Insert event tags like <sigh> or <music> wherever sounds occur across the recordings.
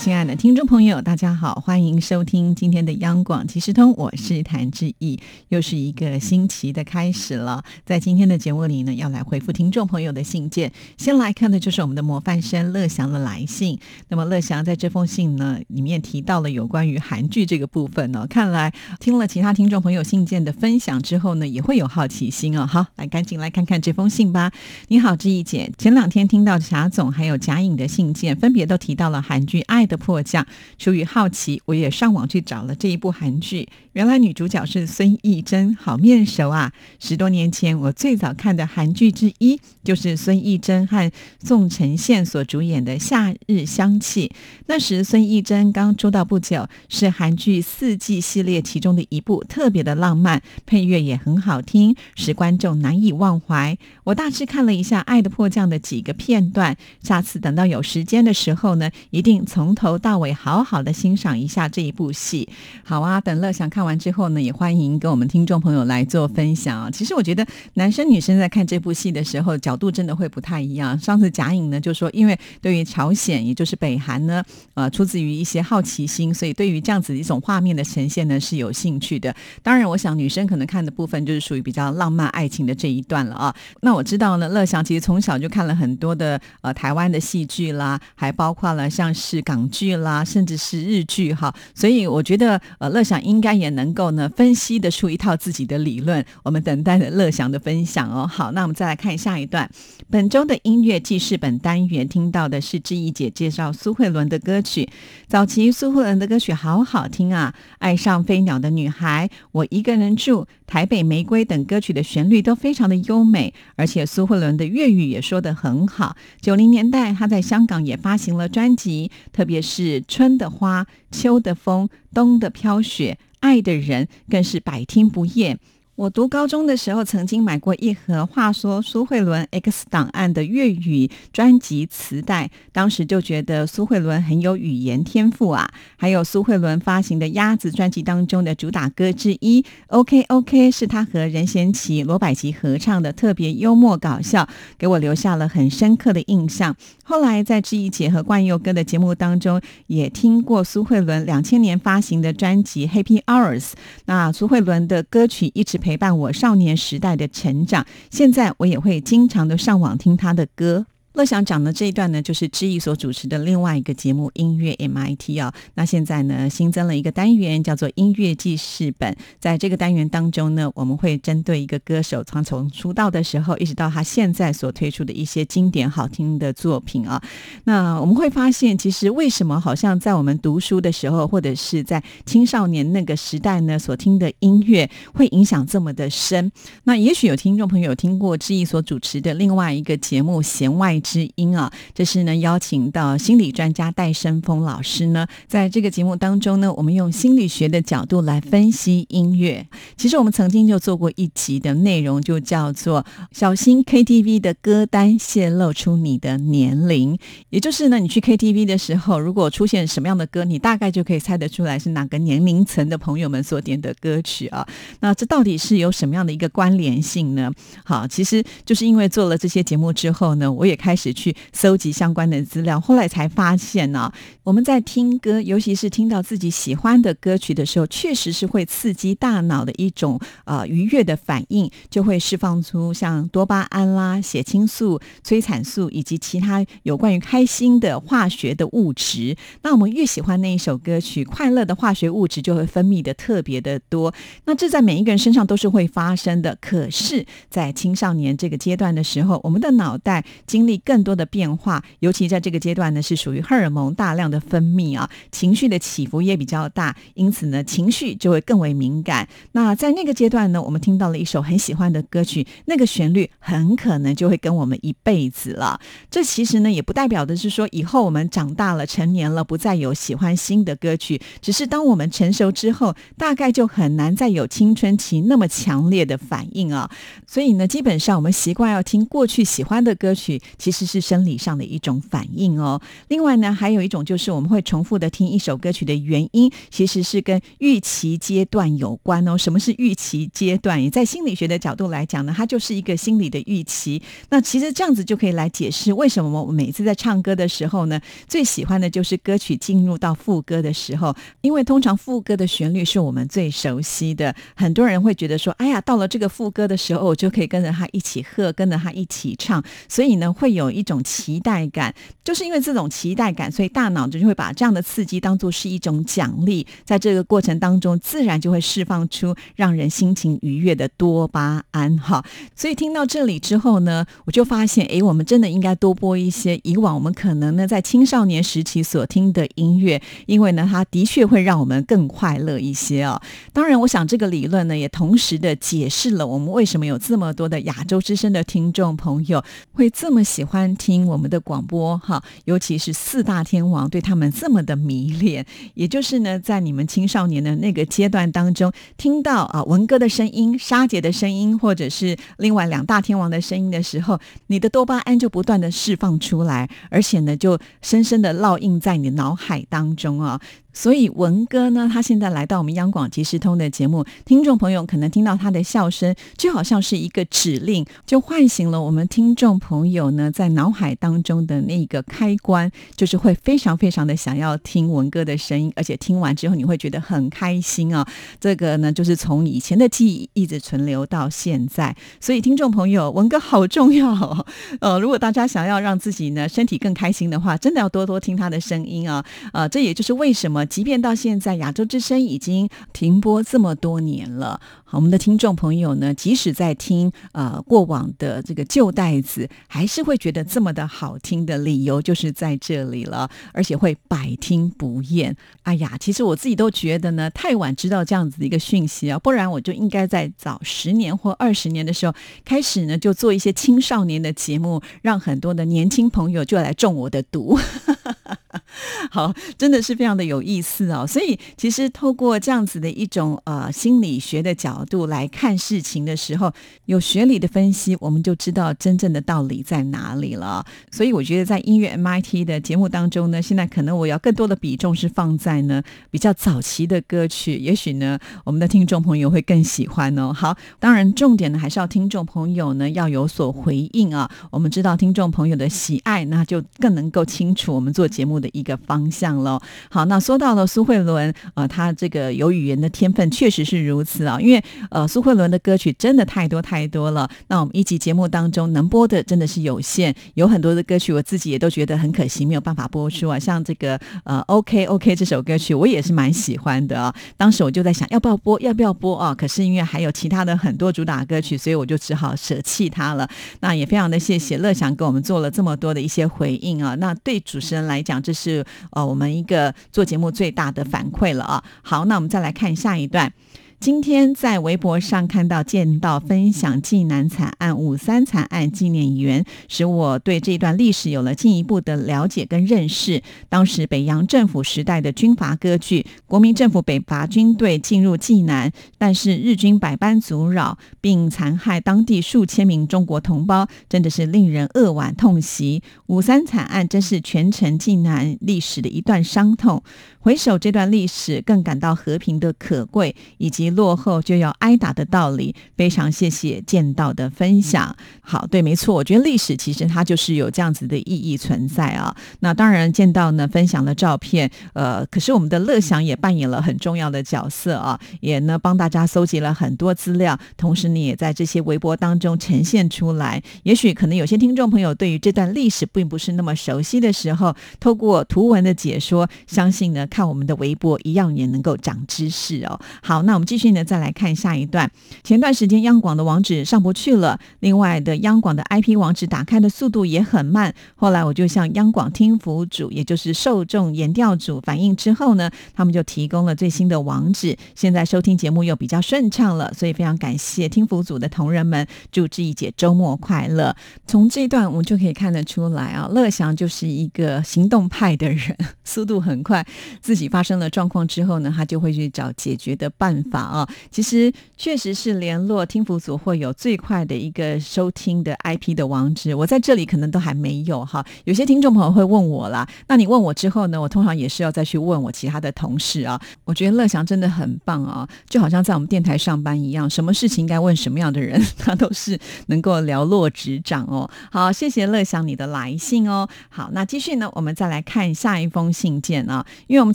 亲爱的听众朋友，大家好，欢迎收听今天的央广即时通，我是谭志毅，又是一个新奇的开始了。在今天的节目里呢，要来回复听众朋友的信件。先来看的就是我们的模范生乐祥的来信。那么乐祥在这封信呢里面提到了有关于韩剧这个部分呢，看来听了其他听众朋友信件的分享之后呢，也会有好奇心哦。好，来赶紧来看看这封信吧。你好，志毅姐，前两天听到贾总还有贾颖的信件，分别都提到了韩剧《爱》。的迫降，出于好奇，我也上网去找了这一部韩剧。原来女主角是孙艺珍，好面熟啊！十多年前，我最早看的韩剧之一就是孙艺珍和宋承宪所主演的《夏日香气》。那时孙艺珍刚出道不久，是韩剧四季系列其中的一部，特别的浪漫，配乐也很好听，使观众难以忘怀。我大致看了一下《爱的迫降》的几个片段，下次等到有时间的时候呢，一定从头到尾好好的欣赏一下这一部戏。好啊，等乐想看。完之后呢，也欢迎跟我们听众朋友来做分享啊。其实我觉得男生女生在看这部戏的时候，角度真的会不太一样。上次贾颖呢就说，因为对于朝鲜，也就是北韩呢，呃，出自于一些好奇心，所以对于这样子一种画面的呈现呢是有兴趣的。当然，我想女生可能看的部分就是属于比较浪漫爱情的这一段了啊。那我我知道呢，乐祥其实从小就看了很多的呃台湾的戏剧啦，还包括了像是港剧啦，甚至是日剧哈。所以我觉得呃，乐祥应该也。能够呢分析得出一套自己的理论，我们等待着乐祥的分享哦。好，那我们再来看下一段。本周的音乐记事本单元听到的是志毅姐介绍苏慧伦的歌曲。早期苏慧伦的歌曲好好听啊，《爱上飞鸟的女孩》、《我一个人住》、《台北玫瑰》等歌曲的旋律都非常的优美，而且苏慧伦的粤语也说得很好。九零年代她在香港也发行了专辑，特别是《春的花》、《秋的风》、《冬的飘雪》。爱的人更是百听不厌。我读高中的时候，曾经买过一盒《话说苏慧伦 X 档案》的粤语专辑磁带，当时就觉得苏慧伦很有语言天赋啊。还有苏慧伦发行的《鸭子》专辑当中的主打歌之一《OK OK》，是他和任贤齐、罗百吉合唱的，特别幽默搞笑，给我留下了很深刻的印象。后来在志毅姐和冠佑哥的节目当中，也听过苏慧伦两千年发行的专辑《Happy Hours》。那苏慧伦的歌曲一直陪陪伴我少年时代的成长，现在我也会经常的上网听他的歌。乐享讲的这一段呢，就是知意所主持的另外一个节目《音乐 MIT》啊。那现在呢，新增了一个单元，叫做“音乐记事本”。在这个单元当中呢，我们会针对一个歌手，从从出道的时候，一直到他现在所推出的一些经典好听的作品啊。那我们会发现，其实为什么好像在我们读书的时候，或者是在青少年那个时代呢，所听的音乐会影响这么的深？那也许有听众朋友听过知意所主持的另外一个节目《弦外》。之音啊，这是呢邀请到心理专家戴生峰老师呢，在这个节目当中呢，我们用心理学的角度来分析音乐。其实我们曾经就做过一集的内容，就叫做“小心 KTV 的歌单泄露出你的年龄”。也就是呢，你去 KTV 的时候，如果出现什么样的歌，你大概就可以猜得出来是哪个年龄层的朋友们所点的歌曲啊。那这到底是有什么样的一个关联性呢？好，其实就是因为做了这些节目之后呢，我也开。开始去搜集相关的资料，后来才发现呢，我们在听歌，尤其是听到自己喜欢的歌曲的时候，确实是会刺激大脑的一种呃愉悦的反应，就会释放出像多巴胺啦、血清素、催产素以及其他有关于开心的化学的物质。那我们越喜欢那一首歌曲，快乐的化学物质就会分泌的特别的多。那这在每一个人身上都是会发生的。可是，在青少年这个阶段的时候，我们的脑袋经历更多的变化，尤其在这个阶段呢，是属于荷尔蒙大量的分泌啊，情绪的起伏也比较大，因此呢，情绪就会更为敏感。那在那个阶段呢，我们听到了一首很喜欢的歌曲，那个旋律很可能就会跟我们一辈子了。这其实呢，也不代表的是说以后我们长大了、成年了，不再有喜欢新的歌曲，只是当我们成熟之后，大概就很难再有青春期那么强烈的反应啊。所以呢，基本上我们习惯要听过去喜欢的歌曲，其其实是生理上的一种反应哦。另外呢，还有一种就是我们会重复的听一首歌曲的原因，其实是跟预期阶段有关哦。什么是预期阶段？也在心理学的角度来讲呢，它就是一个心理的预期。那其实这样子就可以来解释为什么我们每次在唱歌的时候呢，最喜欢的就是歌曲进入到副歌的时候，因为通常副歌的旋律是我们最熟悉的。很多人会觉得说，哎呀，到了这个副歌的时候，我就可以跟着他一起和，跟着他一起唱，所以呢，会有有一种期待感。就是因为这种期待感，所以大脑就会把这样的刺激当做是一种奖励，在这个过程当中，自然就会释放出让人心情愉悦的多巴胺。哈，所以听到这里之后呢，我就发现，哎，我们真的应该多播一些以往我们可能呢在青少年时期所听的音乐，因为呢，它的确会让我们更快乐一些哦。当然，我想这个理论呢，也同时的解释了我们为什么有这么多的亚洲之声的听众朋友会这么喜欢欢听我们的广播哈，尤其是四大天王对他们这么的迷恋。也就是呢，在你们青少年的那个阶段当中，听到啊文哥的声音、沙姐的声音，或者是另外两大天王的声音的时候，你的多巴胺就不断的释放出来，而且呢，就深深的烙印在你脑海当中啊。所以文哥呢，他现在来到我们央广即时通的节目，听众朋友可能听到他的笑声，就好像是一个指令，就唤醒了我们听众朋友呢在脑海当中的那个开关，<laughs> 就是会非常非常的想要听文哥的声音，而且听完之后你会觉得很开心啊。这个呢，就是从以前的记忆一直存留到现在。所以听众朋友，文哥好重要。呃，如果大家想要让自己呢身体更开心的话，真的要多多听他的声音啊。呃，这也就是为什么。即便到现在，亚洲之声已经停播这么多年了，好，我们的听众朋友呢，即使在听呃过往的这个旧袋子，还是会觉得这么的好听的理由就是在这里了，而且会百听不厌。哎呀，其实我自己都觉得呢，太晚知道这样子的一个讯息啊，不然我就应该在早十年或二十年的时候开始呢，就做一些青少年的节目，让很多的年轻朋友就来中我的毒。<laughs> <laughs> 好，真的是非常的有意思哦。所以，其实透过这样子的一种呃心理学的角度来看事情的时候，有学理的分析，我们就知道真正的道理在哪里了。所以，我觉得在音乐 MIT 的节目当中呢，现在可能我要更多的比重是放在呢比较早期的歌曲，也许呢我们的听众朋友会更喜欢哦。好，当然重点呢还是要听众朋友呢要有所回应啊。我们知道听众朋友的喜爱，那就更能够清楚我们做节目的一个方向喽。好，那说到了苏慧伦，呃，她这个有语言的天分确实是如此啊。因为呃，苏慧伦的歌曲真的太多太多了。那我们一集节目当中能播的真的是有限，有很多的歌曲我自己也都觉得很可惜，没有办法播出啊。像这个呃，OK OK 这首歌曲，我也是蛮喜欢的啊。当时我就在想，要不要播，要不要播啊？可是因为还有其他的很多主打歌曲，所以我就只好舍弃它了。那也非常的谢谢乐祥给我们做了这么多的一些回应啊。那对主持人来讲，这这是。呃，我们一个做节目最大的反馈了啊。好，那我们再来看下一段。今天在微博上看到见到分享济南惨案五三惨案纪念园，使我对这段历史有了进一步的了解跟认识。当时北洋政府时代的军阀割据，国民政府北伐军队进入济南，但是日军百般阻扰，并残害当地数千名中国同胞，真的是令人扼腕痛惜。五三惨案真是全城济南历史的一段伤痛。回首这段历史，更感到和平的可贵，以及落后就要挨打的道理。非常谢谢见到的分享。好，对，没错，我觉得历史其实它就是有这样子的意义存在啊。那当然，见到呢分享了照片，呃，可是我们的乐享也扮演了很重要的角色啊，也呢帮大家搜集了很多资料，同时你也在这些微博当中呈现出来。也许可能有些听众朋友对于这段历史并不是那么熟悉的时候，透过图文的解说，相信呢。看我们的微博，一样也能够长知识哦。好，那我们继续呢，再来看下一段。前段时间央广的网址上不去了，另外的央广的 IP 网址打开的速度也很慢。后来我就向央广听服组，也就是受众研调组反映之后呢，他们就提供了最新的网址，现在收听节目又比较顺畅了。所以非常感谢听服组的同仁们，祝志毅姐周末快乐。从这一段我们就可以看得出来啊，乐祥就是一个行动派的人，<laughs> 速度很快。自己发生了状况之后呢，他就会去找解决的办法啊。其实确实是联络听福组会有最快的一个收听的 IP 的网址，我在这里可能都还没有哈。有些听众朋友会问我啦，那你问我之后呢，我通常也是要再去问我其他的同事啊。我觉得乐祥真的很棒啊，就好像在我们电台上班一样，什么事情应该问什么样的人，他都是能够了落指掌哦。好，谢谢乐祥你的来信哦。好，那继续呢，我们再来看下一封信件啊，因为我们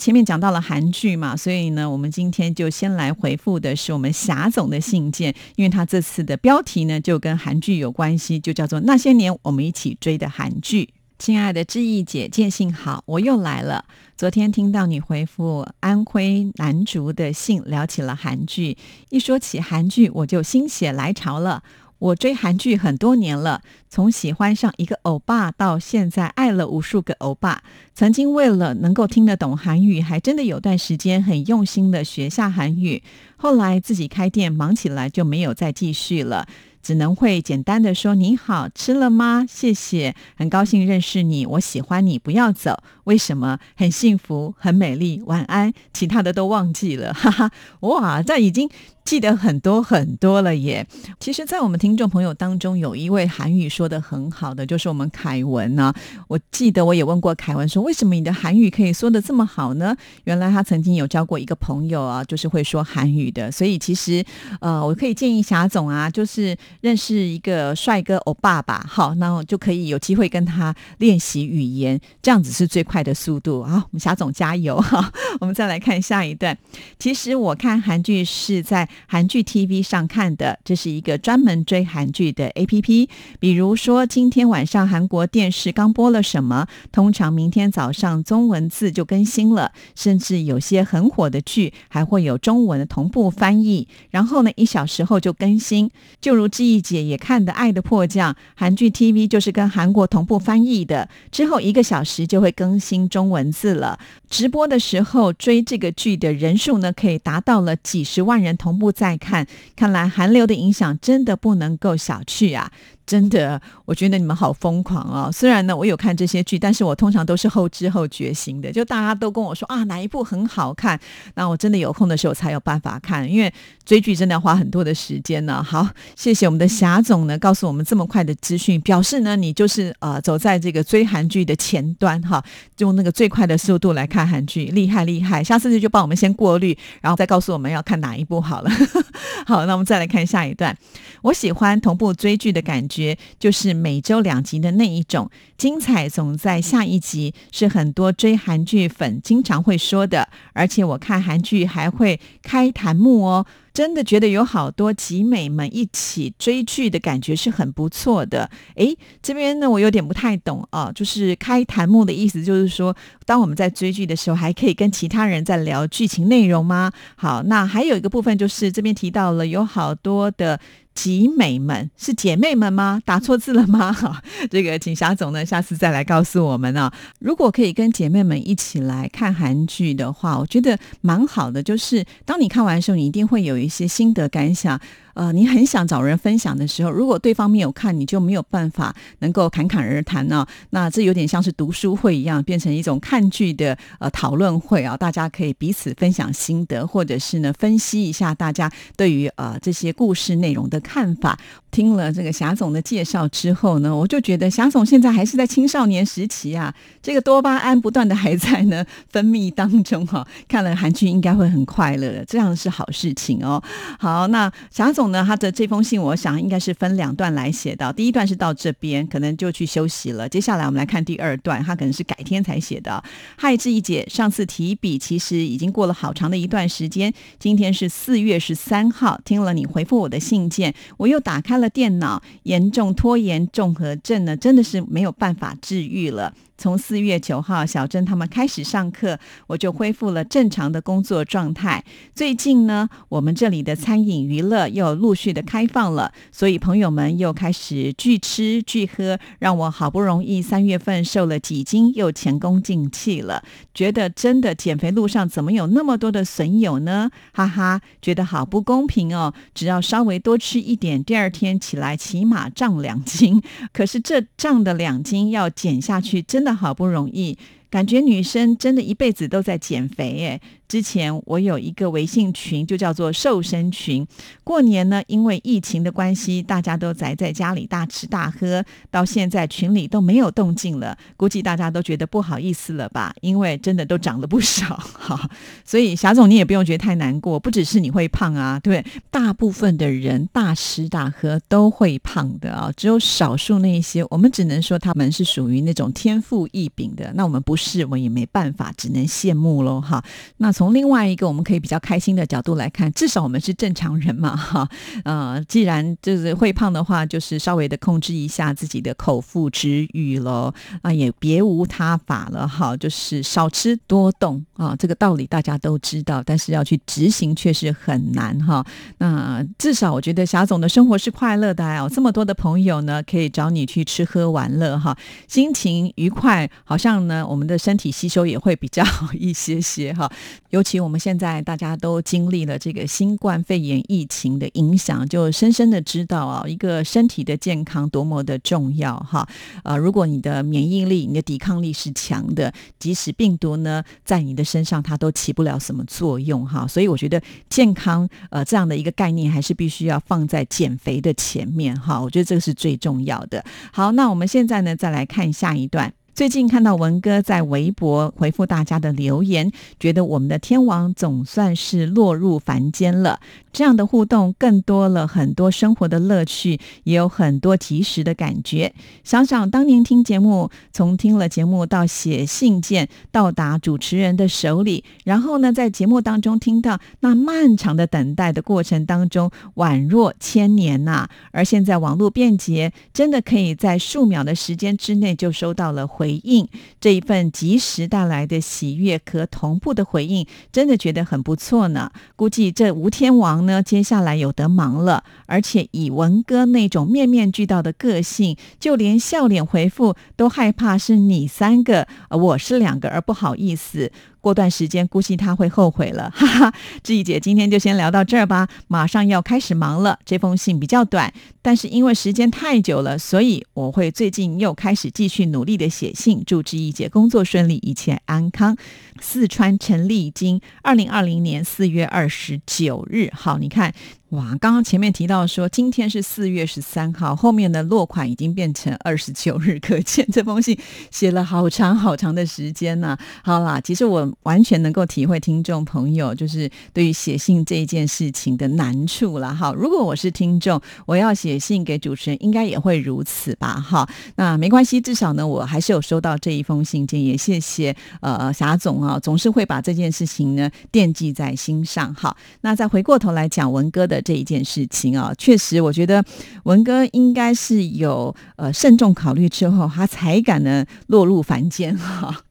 前面讲到了韩剧嘛，所以呢，我们今天就先来回复复的是我们霞总的信件，因为他这次的标题呢就跟韩剧有关系，就叫做那些年我们一起追的韩剧。亲爱的志毅姐，见信好，我又来了。昨天听到你回复安徽南竹的信，聊起了韩剧，一说起韩剧，我就心血来潮了。我追韩剧很多年了，从喜欢上一个欧巴到现在爱了无数个欧巴。曾经为了能够听得懂韩语，还真的有段时间很用心的学下韩语。后来自己开店忙起来，就没有再继续了。只能会简单的说你好吃了吗？谢谢，很高兴认识你，我喜欢你，不要走。为什么？很幸福，很美丽。晚安，其他的都忘记了，<laughs> 哈哈。哇，这已经记得很多很多了耶。其实，在我们听众朋友当中，有一位韩语说的很好的，就是我们凯文呢。我记得我也问过凯文说，为什么你的韩语可以说的这么好呢？原来他曾经有交过一个朋友啊，就是会说韩语的。所以其实，呃，我可以建议霞总啊，就是。认识一个帅哥欧巴吧，好，那我就可以有机会跟他练习语言，这样子是最快快的速度啊！我们霞总加油 <laughs> 哈！我们再来看下一段。其实我看韩剧是在韩剧 TV 上看的，这是一个专门追韩剧的 APP。比如说今天晚上韩国电视刚播了什么，通常明天早上中文字就更新了，甚至有些很火的剧还会有中文的同步翻译，然后呢一小时后就更新，就如之。季姐也看的《爱的迫降》韩剧 TV 就是跟韩国同步翻译的，之后一个小时就会更新新中文字了。直播的时候追这个剧的人数呢，可以达到了几十万人同步在看。看来韩流的影响真的不能够小觑啊！真的，我觉得你们好疯狂哦。虽然呢，我有看这些剧，但是我通常都是后知后觉型的。就大家都跟我说啊，哪一部很好看，那我真的有空的时候才有办法看，因为追剧真的要花很多的时间呢。好，谢谢我们的霞总呢，告诉我们这么快的资讯，表示呢，你就是呃走在这个追韩剧的前端哈，用那个最快的速度来看看韩剧，厉害厉害。下次就帮我们先过滤，然后再告诉我们要看哪一部好了。<laughs> 好，那我们再来看下一段。我喜欢同步追剧的感。觉就是每周两集的那一种，精彩总在下一集，是很多追韩剧粉经常会说的。而且我看韩剧还会开弹幕哦。真的觉得有好多集美们一起追剧的感觉是很不错的。诶，这边呢我有点不太懂啊，就是开弹幕的意思，就是说当我们在追剧的时候，还可以跟其他人在聊剧情内容吗？好，那还有一个部分就是这边提到了有好多的集美们是姐妹们吗？打错字了吗？<laughs> 哈，这个请霞总呢下次再来告诉我们啊。如果可以跟姐妹们一起来看韩剧的话，我觉得蛮好的。就是当你看完的时候，你一定会有。一些心得感想。呃，你很想找人分享的时候，如果对方没有看，你就没有办法能够侃侃而谈呢。那这有点像是读书会一样，变成一种看剧的呃讨论会啊。大家可以彼此分享心得，或者是呢分析一下大家对于呃这些故事内容的看法。听了这个霞总的介绍之后呢，我就觉得霞总现在还是在青少年时期啊，这个多巴胺不断的还在呢 <laughs> 分泌当中哈。看了韩剧应该会很快乐的，这样是好事情哦。好，那霞总。呢，他的这封信，我想应该是分两段来写的。第一段是到这边，可能就去休息了。接下来我们来看第二段，他可能是改天才写的。嗨，志怡姐，上次提笔其实已经过了好长的一段时间。今天是四月十三号，听了你回复我的信件，我又打开了电脑，严重拖延综合症呢，真的是没有办法治愈了。从四月九号，小珍他们开始上课，我就恢复了正常的工作状态。最近呢，我们这里的餐饮娱乐又陆续的开放了，所以朋友们又开始聚吃聚喝，让我好不容易三月份瘦了几斤，又前功尽弃了。觉得真的减肥路上怎么有那么多的损友呢？哈哈，觉得好不公平哦！只要稍微多吃一点，第二天起来起码涨两斤。<laughs> 可是这涨的两斤要减下去，真。的好不容易，感觉女生真的一辈子都在减肥，哎，之前我有一个微信群，就叫做瘦身群。过年呢，因为疫情的关系，大家都宅在家里大吃大喝，到现在群里都没有动静了。估计大家都觉得不好意思了吧？因为真的都长了不少，<laughs> 哈。所以霞总，你也不用觉得太难过，不只是你会胖啊，对，大部分的人大吃大喝都会胖的啊，只有少数那一些，我们只能说他们是属于那种天赋异禀的。那我们不是，我也没办法，只能羡慕喽，哈。那从另外一个我们可以比较开心的角度来看，至少我们是正常人嘛，<laughs> 哈，呃，既然就是会胖的话，就是稍微的控制一下自己的口腹之欲喽，啊，也别无他法了，哈，就是少吃多动啊，这个道理大家都知道，但是要去执行却是很难，哈。那至少我觉得霞总的生活是快乐的哦，这么多的朋友呢，可以找你去吃喝玩乐，哈，心情愉快，好像呢，我们的身体吸收也会比较好 <laughs> 一些些，哈。尤其我们现在大家都经历了这个新冠肺炎疫情的影响，就深深的知道啊，一个身体的健康多么的重要哈。呃，如果你的免疫力、你的抵抗力是强的，即使病毒呢在你的身上，它都起不了什么作用哈。所以我觉得健康呃这样的一个概念，还是必须要放在减肥的前面哈。我觉得这个是最重要的。好，那我们现在呢，再来看下一段。最近看到文哥在微博回复大家的留言，觉得我们的天王总算是落入凡间了。这样的互动更多了很多生活的乐趣，也有很多及时的感觉。想想当年听节目，从听了节目到写信件到达主持人的手里，然后呢，在节目当中听到那漫长的等待的过程当中，宛若千年呐。而现在网络便捷，真的可以在数秒的时间之内就收到了回应。这一份及时带来的喜悦和同步的回应，真的觉得很不错呢。估计这吴天王。呢，接下来有得忙了，而且以文哥那种面面俱到的个性，就连笑脸回复都害怕是你三个，我是两个，而不好意思。过段时间估计他会后悔了，<laughs> 哈哈。志毅姐今天就先聊到这儿吧，马上要开始忙了。这封信比较短，但是因为时间太久了，所以我会最近又开始继续努力的写信，祝志毅姐工作顺利，一切安康。四川陈丽金，二零二零年四月二十九日，好，你看。哇，刚刚前面提到说今天是四月十三号，后面的落款已经变成二十九日，可见这封信写了好长好长的时间呢。好啦，其实我完全能够体会听众朋友就是对于写信这一件事情的难处了。哈，如果我是听众，我要写信给主持人，应该也会如此吧？哈，那没关系，至少呢，我还是有收到这一封信件，也谢谢呃霞总啊，总是会把这件事情呢惦记在心上。好，那再回过头来讲文哥的。这一件事情啊，确实，我觉得文哥应该是有呃慎重考虑之后，他才敢呢落入凡间哈。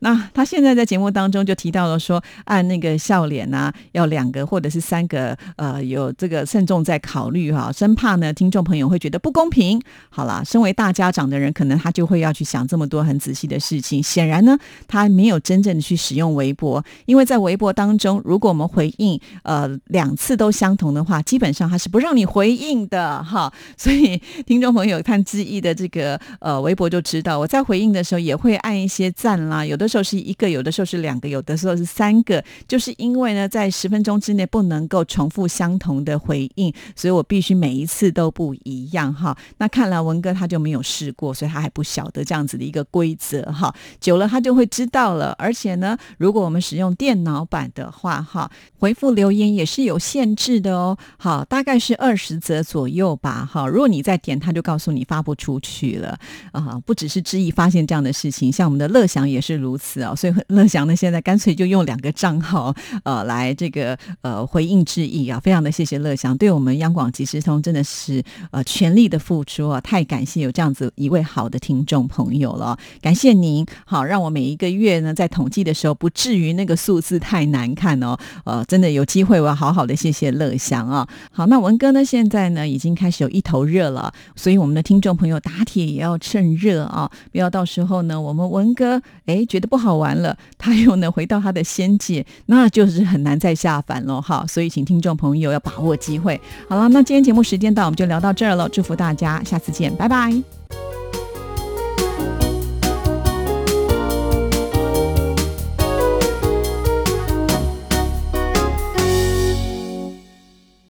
那他现在在节目当中就提到了说，按那个笑脸啊，要两个或者是三个，呃，有这个慎重在考虑哈，生怕呢听众朋友会觉得不公平。好了，身为大家长的人，可能他就会要去想这么多很仔细的事情。显然呢，他没有真正的去使用微博，因为在微博当中，如果我们回应呃两次都相同的话，基本上他是不让你回应的哈。所以听众朋友看志毅的这个呃微博就知道，我在回应的时候也会按一些赞啦，有的的时候。是一个，有的时候是两个，有的时候是三个，就是因为呢，在十分钟之内不能够重复相同的回应，所以我必须每一次都不一样哈。那看来文哥他就没有试过，所以他还不晓得这样子的一个规则哈。久了他就会知道了。而且呢，如果我们使用电脑版的话哈，回复留言也是有限制的哦。好，大概是二十则左右吧。哈，如果你再点，他就告诉你发不出去了啊。不只是知意发现这样的事情，像我们的乐享也是如此。啊，所以乐祥呢，现在干脆就用两个账号呃来这个呃回应致意啊，非常的谢谢乐祥，对我们央广即时通真的是呃全力的付出啊，太感谢有这样子一位好的听众朋友了，感谢您，好让我每一个月呢在统计的时候不至于那个数字太难看哦，呃真的有机会我要好好的谢谢乐祥啊，好那文哥呢现在呢已经开始有一头热了，所以我们的听众朋友打铁也要趁热啊，不要到时候呢我们文哥哎觉得不。好玩了，他又能回到他的仙界，那就是很难再下凡了哈。所以，请听众朋友要把握机会。好了，那今天节目时间到，我们就聊到这儿了。祝福大家，下次见，拜拜。